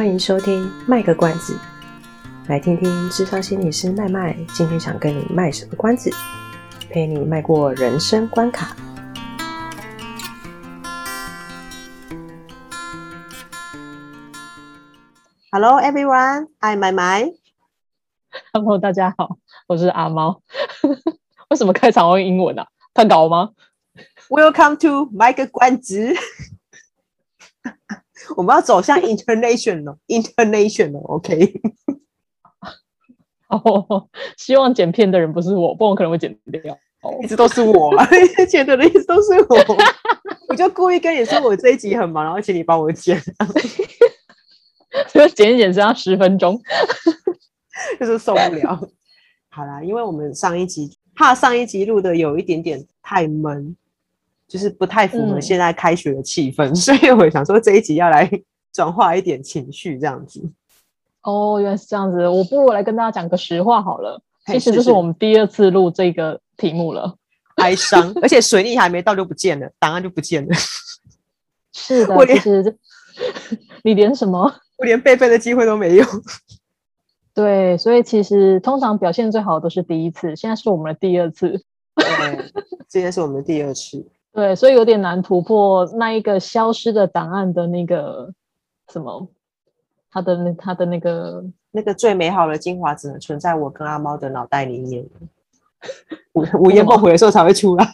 欢迎收听卖个关子，来听听智商心理师麦麦今天想跟你卖什么关子，陪你迈过人生关卡。Hello everyone, I'm 麦麦。Hello，大家好，我是阿猫。为什么开场用英文啊？太搞吗？Welcome to 卖个关子。我们要走向 international，international，OK。哦，希望剪片的人不是我，不然我可能会剪掉。哦，一直都是我，剪的人一直都是我。我就故意跟你说我这一集很忙，然后请你帮我剪。所以剪一剪只要十分钟，就是受不了。好啦，因为我们上一集怕上一集录的有一点点太闷。就是不太符合现在开学的气氛，嗯，所以我想说这一集要来 转化一点情绪，这样子。哦，原来是这样子，我不如来跟大家讲个实话好了。其实这是我们第二次录这个题目了，哀伤，而且水逆还没到就不见了，档案就不见了。是的，我连其实你连什么？我连备份的机会都没有。对，所以其实通常表现最好的都是第一次，现在是我们的第二次。对，今天是我们的第二次。对，所以有点难突破那一个消失的档案的那个什么，他的那他的那个那个最美好的精华只能存在我跟阿猫的脑袋里面，午午夜梦回的时候才会出来。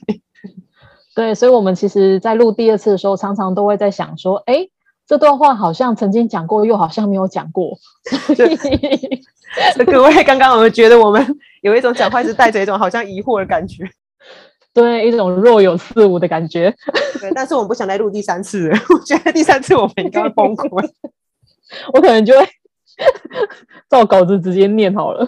对，所以我们其实，在录第二次的时候，常常都会在想说，哎，这段话好像曾经讲过，又好像没有讲过。各位，刚刚我们觉得我们有一种讲话是带着一种好像疑惑的感觉。对，一种若有似无的感觉。对，但是我们不想再录第三次了。我觉得第三次我们应该崩溃。我可能就会 照稿子直接念好了。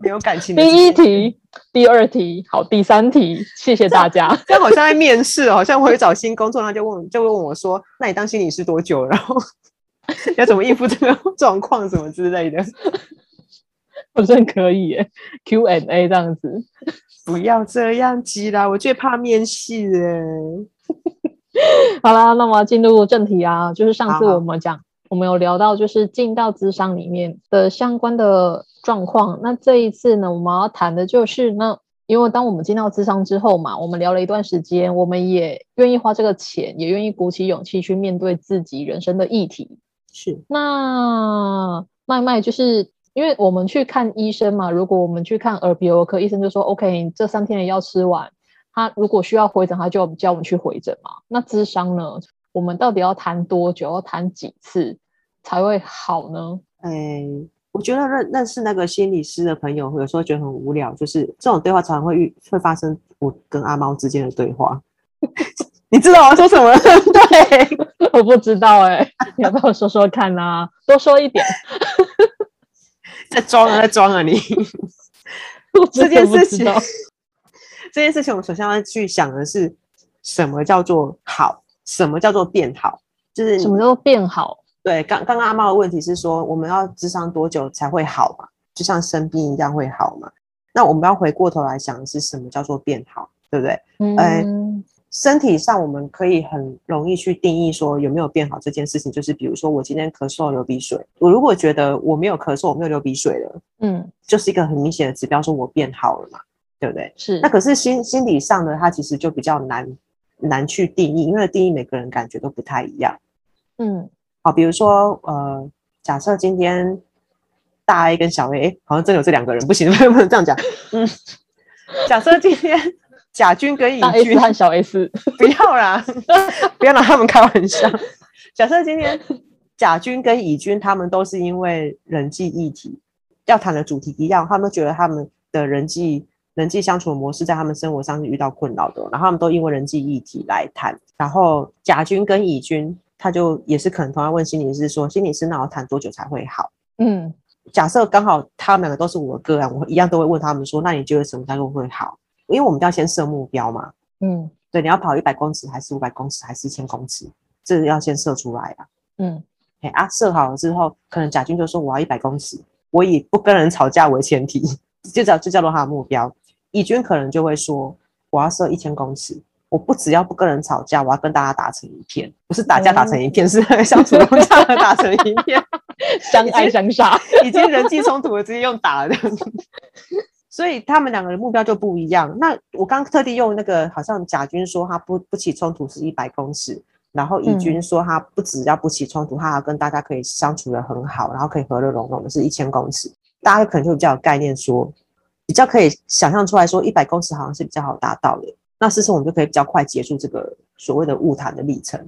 没有感情。第一题，第二题，好，第三题，谢谢大家。这，这好像在面试，好像我会找新工作，他就问，就会问我说：“那你当心理师多久？然后 要怎么应付这个状况，什么之类的？”好像可以耶，Q&A 这样子。不要这样子啦，我最怕面试哎。好啦，那么进入正题啊，就是上次我们讲，我们有聊到就是进到资商里面的相关的状况。那这一次呢，我们要谈的就是那，因为当我们进到咨商之后嘛，我们聊了一段时间，我们也愿意花这个钱，也愿意鼓起勇气去面对自己人生的议题。是，那麦麦就是。因为我们去看医生嘛，如果我们去看耳鼻喉科医生，就说 OK，你这三天的药吃完，他如果需要回诊，他就叫我们去回诊嘛。那智商呢，我们到底要谈多久，要谈几次才会好呢？哎，我觉得认认识那个心理师的朋友，有时候觉得很无聊，就是这种对话常常会遇会发生，我跟阿猫之间的对话。你知道我要说什么？对，我不知道哎、欸，你要不要说说看啊？多说一点。在装啊，在装啊！你 这件事情，这件事情，我们首先要去想的是，什么叫做好？什么叫做变好？就是什么叫做变好？对，刚刚刚阿猫的问题是说，我们要智商多久才会好嘛？就像生病一样会好嘛？那我们要回过头来想的是，什么叫做变好？对不对？嗯。欸身体上，我们可以很容易去定义说有没有变好这件事情，就是比如说我今天咳嗽流鼻水，我如果觉得我没有咳嗽，我没有流鼻水了，嗯，就是一个很明显的指标，说我变好了嘛，对不对？是。那可是心心理上呢，它其实就比较难难去定义，因为定义每个人感觉都不太一样。嗯，好，比如说呃，假设今天大 A 跟小 A，哎，好像真有这两个人，不行，不能这样讲。嗯，假设今天。甲军跟乙军和小 S，不要啦，不要拿他们开玩笑。假设今天甲军跟乙军他们都是因为人际议题要谈的主题一样，他们觉得他们的人际人际相处的模式在他们生活上是遇到困扰的，然后他们都因为人际议题来谈。然后甲军跟乙军他就也是可能同样问心理师说：“心理师，那我谈多久才会好？”嗯，假设刚好他们两个都是我的个案，我一样都会问他们说：“那你觉得什么才会好？”因为我们要先设目标嘛，嗯，对，你要跑一百公尺，还是五百公尺，还是一千公尺，这个要先设出来啊，嗯，哎啊，设好了之后，可能甲军就说我要一百公尺，我以不跟人吵架为前提，就叫就叫做他的目标。乙军可能就会说我要设一千公尺，我不只要不跟人吵架，我要跟大家打成一片，不是打架打成一片，嗯、是相处融洽的打成一片。相爱相杀，已经人际冲突了，直接用打的。所以他们两个人目标就不一样。那我刚特地用那个，好像甲军说他不不起冲突是一百公尺，然后乙军说他不只要不起冲突，他跟大家可以相处的很好，然后可以和乐融融的是一千公尺。大家可能就比较有概念说，比较可以想象出来说一百公尺好像是比较好达到的。那事实我们就可以比较快结束这个所谓的晤谈的历程。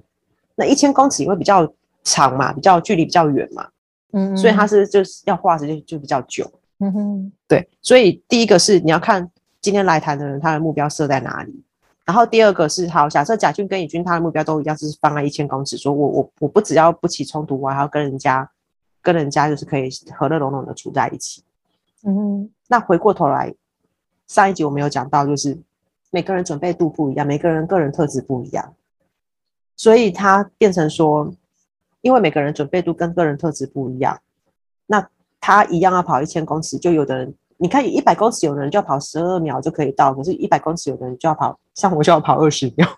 那一千公尺因为比较长嘛，比较距离比较远嘛，嗯，所以它是就是要花时间就比较久。嗯哼，对，所以第一个是你要看今天来谈的人他的目标设在哪里，然后第二个是好，假设甲俊跟乙军他的目标都一样，是放在一千公尺，说我我我不只要不起冲突，我还要跟人家跟人家就是可以和乐融融的处在一起。嗯哼，那回过头来，上一集我们有讲到，就是每个人准备度不一样，每个人个人特质不一样，所以他变成说，因为每个人准备度跟个人特质不一样，那。他一样要跑一千公尺，就有的人，你看一百公尺，有的人就要跑十二秒就可以到，可是，一百公尺有的人就要跑，像我就要跑二十秒，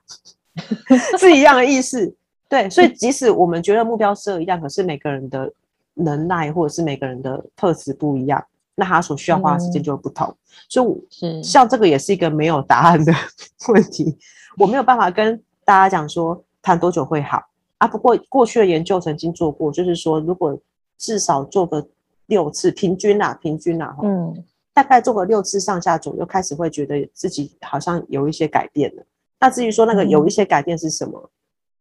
是一样的意思。对，所以即使我们觉得目标设一样，可是每个人的能耐或者是每个人的特质不一样，那他所需要花的时间就会不同。嗯、所以，像这个也是一个没有答案的问题，我没有办法跟大家讲说谈多久会好啊。不过过去的研究曾经做过，就是说如果至少做个。六次平均啦，平均啦，嗯，大概做个六次上下左右，开始会觉得自己好像有一些改变了。那至于说那个有一些改变是什么，嗯、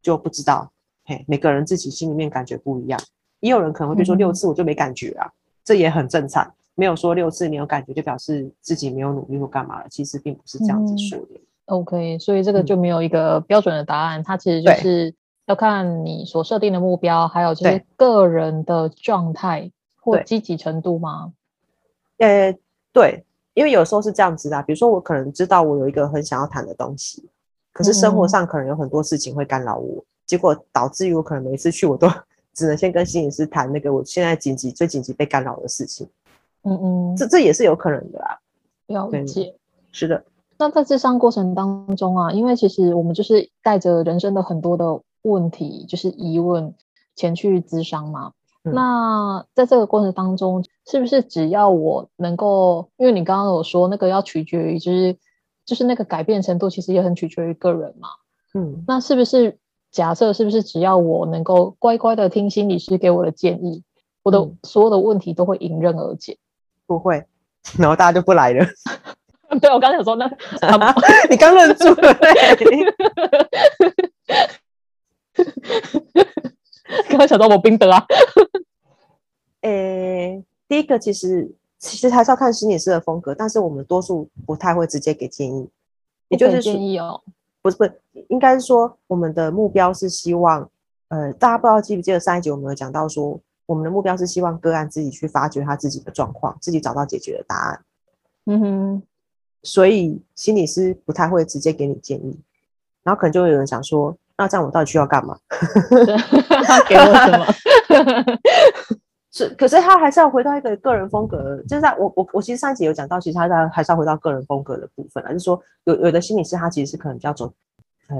就不知道。嘿，每个人自己心里面感觉不一样。也有人可能会说六次我就没感觉啊，嗯、这也很正常。没有说六次你有感觉就表示自己没有努力或干嘛了，其实并不是这样子说的。嗯、OK，所以这个就没有一个标准的答案，嗯、它其实就是要看你所设定的目标，还有就是个人的状态。或积极程度吗？呃，对，因为有时候是这样子的，比如说我可能知道我有一个很想要谈的东西，可是生活上可能有很多事情会干扰我，嗯、结果导致于我可能每次去我都 只能先跟心理师谈那个我现在紧急、最紧急被干扰的事情。嗯嗯，这这也是有可能的啦。了解，是的。那在咨商过程当中啊，因为其实我们就是带着人生的很多的问题，就是疑问前去咨商嘛。那在这个过程当中，是不是只要我能够，因为你刚刚有说那个要取决于，就是就是那个改变程度，其实也很取决于个人嘛。嗯，那是不是假设是不是只要我能够乖乖的听心理师给我的建议，我的所有的问题都会迎刃而解？不会，然后大家就不来了。对，我刚才想说那，你刚认住了。刚刚想到我冰德啊，诶、欸，第一个其实其实还是要看心理师的风格，但是我们多数不太会直接给建议，也就是建议哦，不是不是，应该是说我们的目标是希望，呃，大家不知道记不记得上一集我们有讲到说，我们的目标是希望个案自己去发掘他自己的状况，自己找到解决的答案。嗯哼，所以心理师不太会直接给你建议，然后可能就会有人想说。那这样我到底需要干嘛？他给我什么？是，可是他还是要回到一个个人风格，就是在我我我其实上一集有讲到，其实他在还是要回到个人风格的部分，就是说有有的心理师他其实是可能比较走，哎，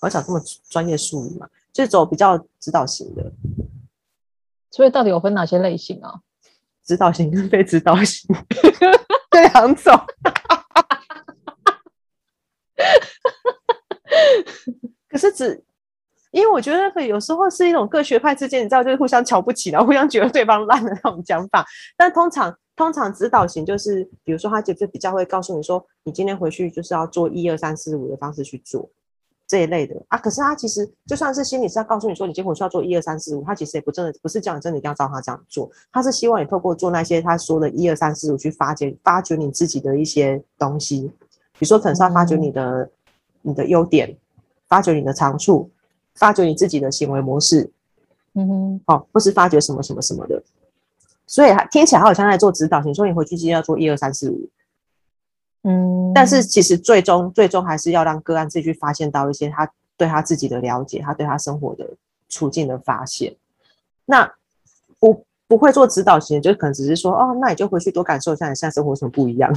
我要讲这么专业术语嘛，就是走比较指导型的。所以到底有分哪些类型啊？指导型跟被指导型这两种。可是只，因为我觉得那个有时候是一种各学派之间，你知道，就是互相瞧不起，然后互相觉得对方烂的那种讲法。但通常，通常指导型就是，比如说他就就比较会告诉你说，你今天回去就是要做一二三四五的方式去做这一类的啊。可是他其实就算是心理师要告诉你说，你今天回去要做一二三四五，他其实也不真的不是叫你，真的一定要照他这样做。他是希望你透过做那些他说的一二三四五去发掘发掘你自己的一些东西，比如说可能是要发掘你的、嗯、你的优点。发掘你的长处，发掘你自己的行为模式，嗯哼，好、哦，不是发掘什么什么什么的，所以听起来好像在做指导型，说你回去今天要做一二三四五，嗯，但是其实最终最终还是要让个案自己去发现到一些他对他自己的了解，他对他生活的处境的发现。那不不会做指导型，就可能只是说，哦，那你就回去多感受一下你现在生活有什么不一样。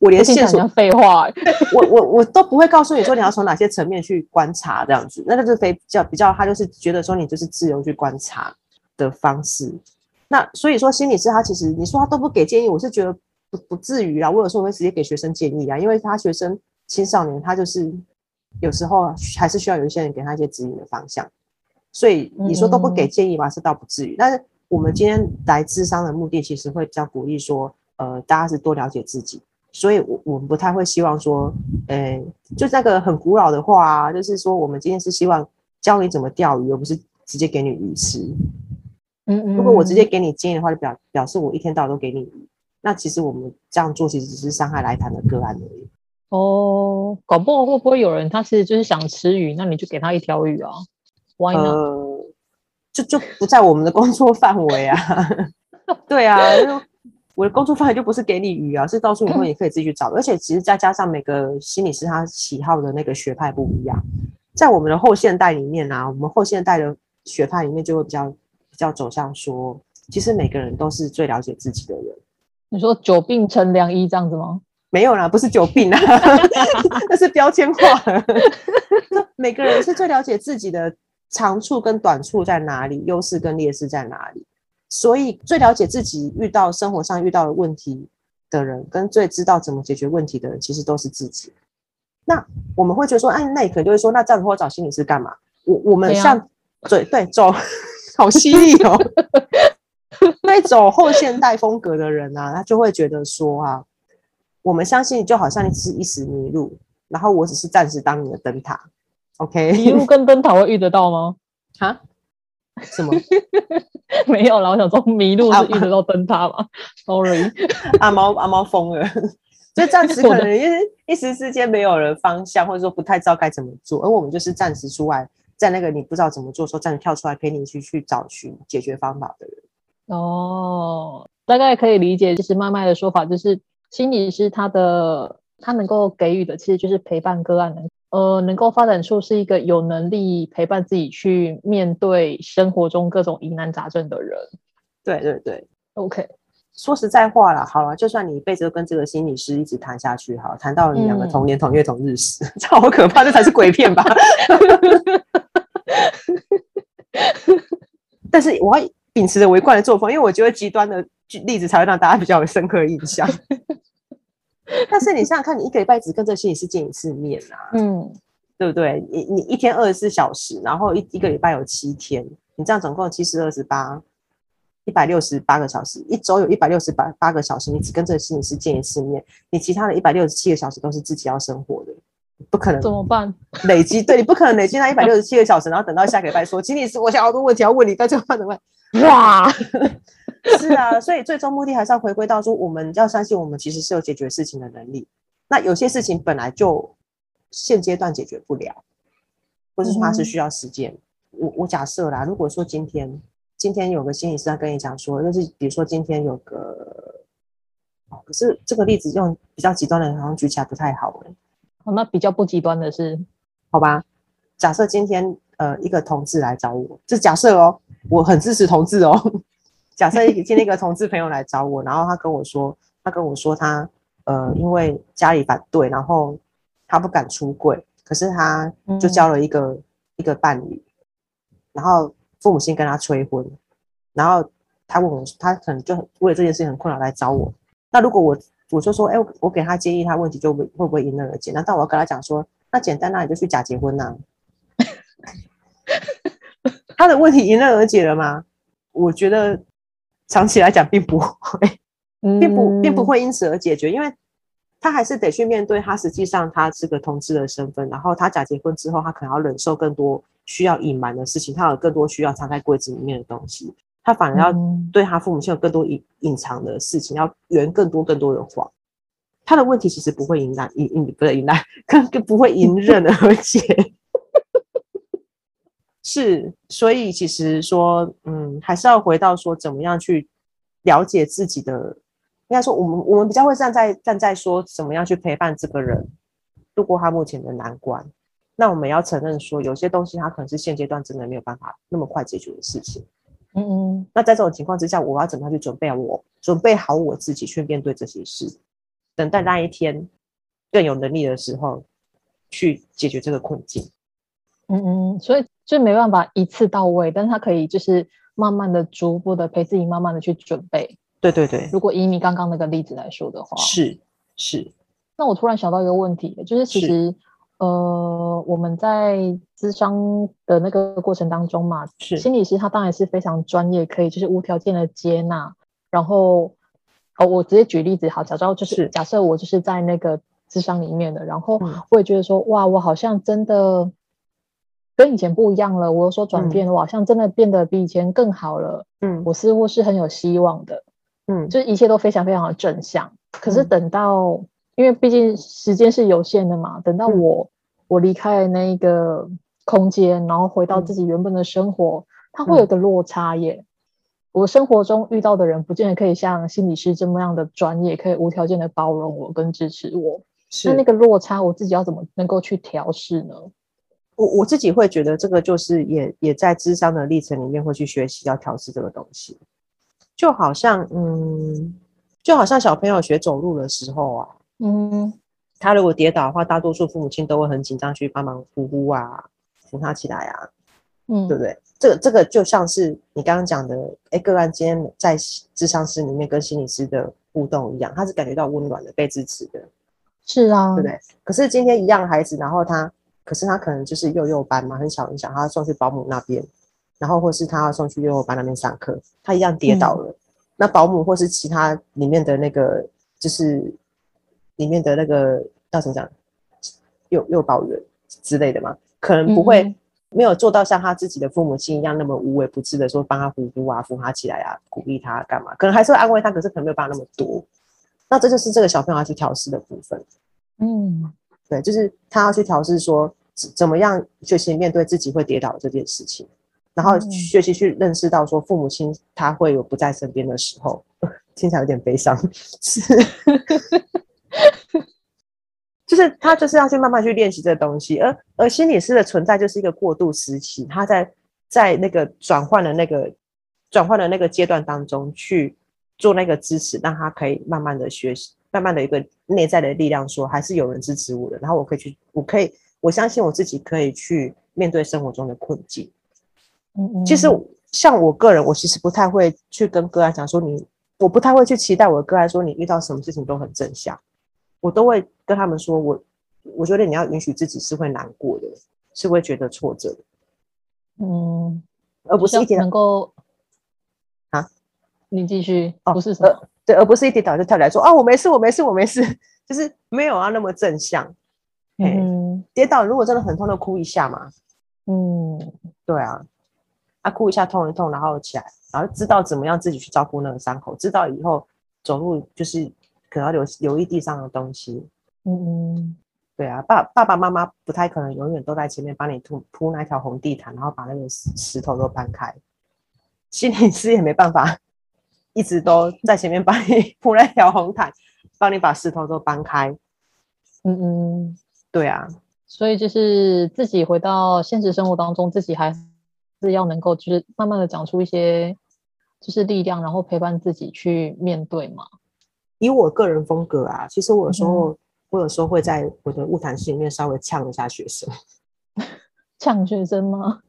我连线索废话，我我我都不会告诉你说你要从哪些层面去观察这样子，那个是非比较比较，他就是觉得说你就是自由去观察，的方式。那所以说，心理师他其实你说他都不给建议，我是觉得不不至于啊。我有时候会直接给学生建议啊，因为他学生青少年他就是有时候还是需要有一些人给他一些指引的方向。所以你说都不给建议吧，是倒不至于。但是我们今天来智商的目的，其实会比较鼓励说，呃，大家是多了解自己。所以，我我们不太会希望说，呃，就那个很古老的话啊，就是说，我们今天是希望教你怎么钓鱼，而不是直接给你鱼吃。嗯嗯。如果我直接给你建议的话，就表表示我一天到晚都给你鱼，那其实我们这样做其实只是伤害来谈的个案而已。哦，搞不好会不会有人他是就是想吃鱼，那你就给他一条鱼啊？Why not？呃，就就不在我们的工作范围啊。对啊。我的工作范围就不是给你鱼啊，是告诉你说你可以自己去找。而且其实再加上每个心理师他喜好的那个学派不一样，在我们的后现代里面啊，我们后现代的学派里面就会比较比较走向说，其实每个人都是最了解自己的人。你说久病成良医这样子吗？没有啦，不是久病啊，那是标签化。每个人是最了解自己的长处跟短处在哪里，优势跟劣势在哪里。所以，最了解自己遇到生活上遇到的问题的人，跟最知道怎么解决问题的人，其实都是自己。那我们会觉得说，哎，那你可能就会说，那这样子会找心理师干嘛？我我们像对对走，好犀利哦。那走后现代风格的人啊，他就会觉得说啊，我们相信就好像你只是一时迷路，然后我只是暂时当你的灯塔。OK，迷路跟灯塔会遇得到吗？哈？什么？没有啦，我想说迷路是一直到灯塔嘛、啊、？Sorry，阿猫阿猫疯了，就暂时 可能因为一时之间没有了方向，或者说不太知道该怎么做，而我们就是暂时出来，在那个你不知道怎么做的时候，暂时跳出来陪你去去找寻解决方法的人。哦，大概可以理解，就是麦麦的说法，就是心理师他的他能够给予的，其实就是陪伴个案的。呃，能够发展出是一个有能力陪伴自己去面对生活中各种疑难杂症的人。对对对，OK。说实在话啦，好了，就算你一辈子都跟这个心理师一直谈下去，好，谈到你两个同年同月同日死，这、嗯、好可怕，这才是鬼片吧？但是我要秉持着我一贯的作风，因为我觉得极端的例子才会让大家比较有深刻的印象。但是你想想看，你一个礼拜只跟这心理师见一次面啊，嗯，对不对？你你一天二十四小时，然后一一个礼拜有七天，你这样总共七十二十八，一百六十八个小时，一周有一百六十八八个小时，你只跟这心理师见一次面，你其他的一百六十七个小时都是自己要生活的，不可能。怎么办？累积，对，你不可能累积那一百六十七个小时，然后等到下个礼拜说，心理师，我想好多问题要问你，该怎么办？怎么办？哇！是啊，所以最终目的还是要回归到说，我们要相信我们其实是有解决事情的能力。那有些事情本来就现阶段解决不了，或是说它是需要时间。我我假设啦，如果说今天今天有个心理师在跟你讲说，就是比如说今天有个，哦，可是这个例子用比较极端的，好像举起来不太好哎。哦，那比较不极端的是，好吧？假设今天呃一个同志来找我，这假设哦，我很支持同志哦。假设今天一个同志朋友来找我，然后他跟我说，他跟我说他呃，因为家里反对，然后他不敢出柜，可是他就交了一个、一个伴侣，然后父母亲跟他催婚，然后他问我，他可能就为了这件事情很困扰来找我。那如果我我就说，哎，我给他建议，他问题就会会不会迎刃而解？难道我要跟他讲说，那简单，那你就去假结婚呐、他的问题迎刃而解了吗？我觉得。长期来讲，并不会，并不并不会因此而解决，因为他还是得去面对他实际上他是个同志的身份，然后他假结婚之后，他可能要忍受更多需要隐瞒的事情，他有更多需要藏在柜子里面的东西，他反而要对他父母亲有更多隐隐藏的事情，要圆更多更多的谎。他的问题其实不会迎难迎迎不是迎难，更更不会迎刃而解。是，所以其实说，嗯，还是要回到说，怎么样去了解自己的，应该说，我们我们比较会站在站在说，怎么样去陪伴这个人度过他目前的难关。那我们要承认说，有些东西他可能是现阶段真的没有办法那么快解决的事情。嗯嗯。那在这种情况之下，我要怎么样去准备我准备好我自己去面对这些事，等待那一天更有能力的时候去解决这个困境。嗯嗯，所以。就没办法一次到位，但是他可以就是慢慢的、逐步的陪自己，慢慢的去准备。对对对。如果以你刚刚那个例子来说的话，是是。那我突然想到一个问题，就是其实呃，我们在咨商的那个过程当中嘛，是心理师他当然是非常专业，可以就是无条件的接纳。然后哦，我直接举例子好，假装就是，是假设我就是在那个咨商里面的，然后我也觉得说，嗯、哇，我好像真的。跟以前不一样了，我有所转变，嗯、我好像真的变得比以前更好了。嗯，我似乎是很有希望的。嗯，就是一切都非常非常的正向。可是等到，嗯、因为毕竟时间是有限的嘛，等到我、嗯、我离开那一个空间，然后回到自己原本的生活，嗯、它会有个落差耶。我生活中遇到的人，不见得可以像心理师这么样的专业，可以无条件的包容我跟支持我。是那那个落差，我自己要怎么能够去调试呢？我我自己会觉得这个就是也也在智商的历程里面会去学习要调试这个东西，就好像嗯，就好像小朋友学走路的时候啊，嗯，他如果跌倒的话，大多数父母亲都会很紧张去帮忙呼呼啊，扶他起来啊，嗯，对不对？这个这个就像是你刚刚讲的，哎，个案今天在智商室里面跟心理师的互动一样，他是感觉到温暖的、被支持的，是啊，对不对？可是今天一样的孩子，然后他。可是他可能就是幼幼班嘛，很小很小，他要送去保姆那边，然后或是他要送去幼幼班那边上课，他一样跌倒了。嗯、那保姆或是其他里面的那个，就是里面的那个叫什么讲，幼幼保员之类的嘛，可能不会没有做到像他自己的父母亲一样那么无微不至的说帮他呼呼啊、扶他起来啊、鼓励他干嘛，可能还是会安慰他，可是可能没有办法那么多。那这就是这个小朋友要去调试的部分。嗯，对，就是他要去调试说。怎么样学习面对自己会跌倒这件事情，然后学习去认识到说父母亲他会有不在身边的时候，听起来有点悲伤，是，就是他就是要去慢慢去练习这东西，而而心理师的存在就是一个过渡时期，他在在那个转换的那个转换的那个阶段当中去做那个支持，让他可以慢慢的学习，慢慢的一个内在的力量说还是有人支持我的，然后我可以去，我可以。我相信我自己可以去面对生活中的困境。嗯嗯，其实像我个人，我其实不太会去跟个案讲说你，我不太会去期待我的个案说你遇到什么事情都很正向，我都会跟他们说我，我觉得你要允许自己是会难过的，是会觉得挫折的。嗯，而不是一点能够啊，你继续哦，不是什么对，而不是一跌倒就跳起来说啊，我没事，我没事，我没事，就是没有啊那么正向。嗯，跌倒如果真的很痛，就哭一下嘛。嗯，对啊，啊哭一下，痛一痛，然后起来，然后知道怎么样自己去照顾那个伤口，知道以后走路就是可能要留留意地上的东西。嗯嗯，对啊，爸爸爸妈妈不太可能永远都在前面帮你铺铺那条红地毯，然后把那个石石头都搬开。心理师也没办法一直都在前面帮你 铺那条红毯，帮你把石头都搬开。嗯嗯。对啊，所以就是自己回到现实生活当中，自己还是要能够就是慢慢的长出一些就是力量，然后陪伴自己去面对嘛。以我个人风格啊，其实我有时候、嗯、我有时候会在我的物谈室里面稍微呛一下学生，呛学生吗？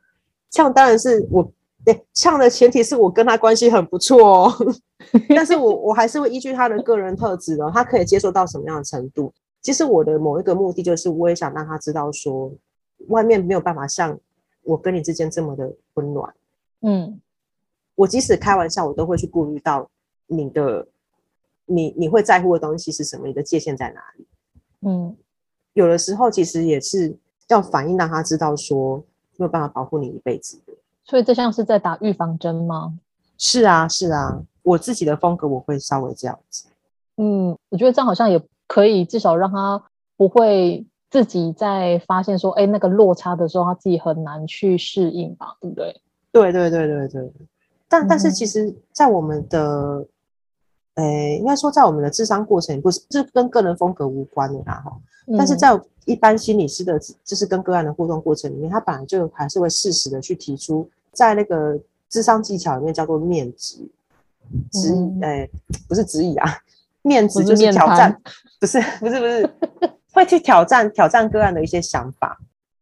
呛当然是我对呛的前提是我跟他关系很不错哦，但是我我还是会依据他的个人特质哦，他可以接受到什么样的程度。其实我的某一个目的就是，我也想让他知道说，外面没有办法像我跟你之间这么的温暖。嗯，我即使开玩笑，我都会去顾虑到你的，你你会在乎的东西是什么，你的界限在哪里。嗯，有的时候其实也是要反应，让他知道说，没有办法保护你一辈子的。所以这像是在打预防针吗？是啊，是啊，我自己的风格我会稍微这样子。嗯，我觉得这样好像也。可以至少让他不会自己在发现说，哎，那个落差的时候，他自己很难去适应吧，对不对？对对对对对。但但是其实，在我们的，哎、嗯，应该说在我们的智商过程，不是这跟个人风格无关的啦哈。嗯、但是在一般心理师的，就是跟个案的互动过程里面，他本来就还是会适时的去提出，在那个智商技巧里面叫做面质，质，嗯、哎，不是质疑啊。面子就是挑战，不是不是不是，会去挑战挑战个案的一些想法。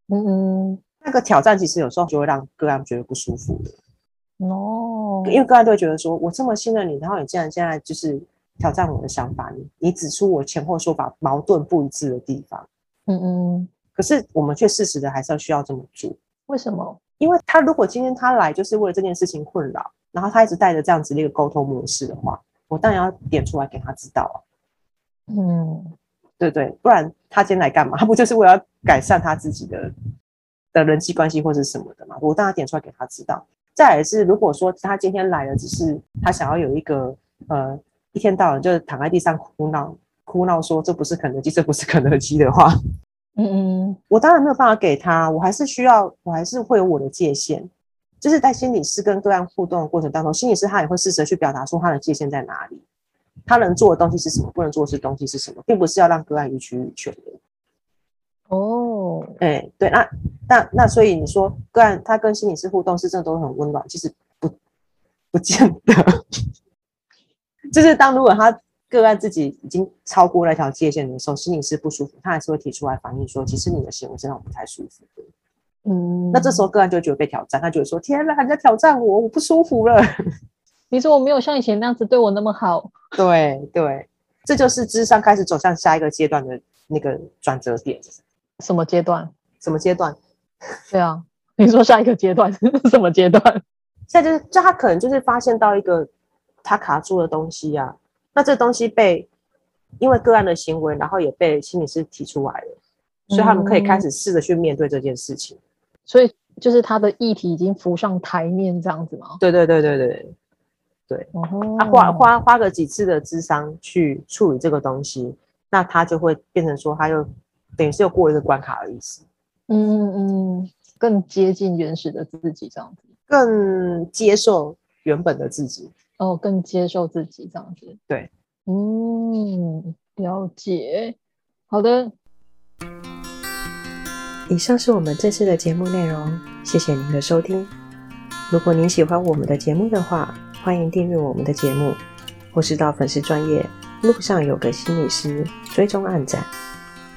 嗯，那个挑战其实有时候就会让个案觉得不舒服的。哦，哦，因为个案都会觉得说，我这么信任你，然后你竟然现在就是挑战我的想法，你你指出我前后说法矛盾不一致的地方。嗯嗯。可是我们却适时的还是要需要这么做。为什么？因为他如果今天他来就是为了这件事情困扰，然后他一直带着这样子的一个沟通模式的话，我当然要点出来给他知道啊。嗯，对对，不然他今天来干嘛？他不就是为了改善他自己的的人际关系或者什么的嘛？我当然点出来给他知道。再来是，如果说他今天来了，只是他想要有一个呃，一天到晚就是躺在地上哭闹哭闹说这不是肯德基，这不是肯德基的话。嗯嗯，我当然没有办法给他，我还是需要，我还是会有我的界限，就是在心理师跟个案互动的过程当中，心理师他也会试着去表达出他的界限在哪里，他能做的东西是什么，不能做的是东西是什么，并不是要让个案予取予求的。哦，哎、欸，对，那那那，所以你说个案他跟心理师互动是真的都很温暖，其实不不见得，就是当如果他。个案自己已经超过那条界限的时候，心理师不舒服，他还是会提出来反映说，其实你的行为真的不太舒服。嗯，那这时候个案就觉得被挑战，他就会说：“天哪，人家挑战我，我不舒服了。”你说我没有像以前那样子对我那么好。对对，这就是智商开始走向下一个阶段的那个转折点。什么阶段？什么阶段？对啊，你说下一个阶段是 什么阶段？现在就是，就他可能就是发现到一个他卡住的东西呀、啊。那这东西被因为个案的行为，然后也被心理师提出来了，所以他们可以开始试着去面对这件事情。嗯、所以就是他的议题已经浮上台面，这样子吗？对对对对对对。他、花花花个几次的智商去处理这个东西，那他就会变成说，他又等于是又过一个关卡的意思。嗯嗯，更接近原始的自己，这样子，更接受原本的自己。哦，更接受自己这样子，对，嗯，了解，好的。以上是我们这次的节目内容，谢谢您的收听。如果您喜欢我们的节目的话，欢迎订阅我们的节目，或是到粉丝专业路上有个心理师追踪暗赞。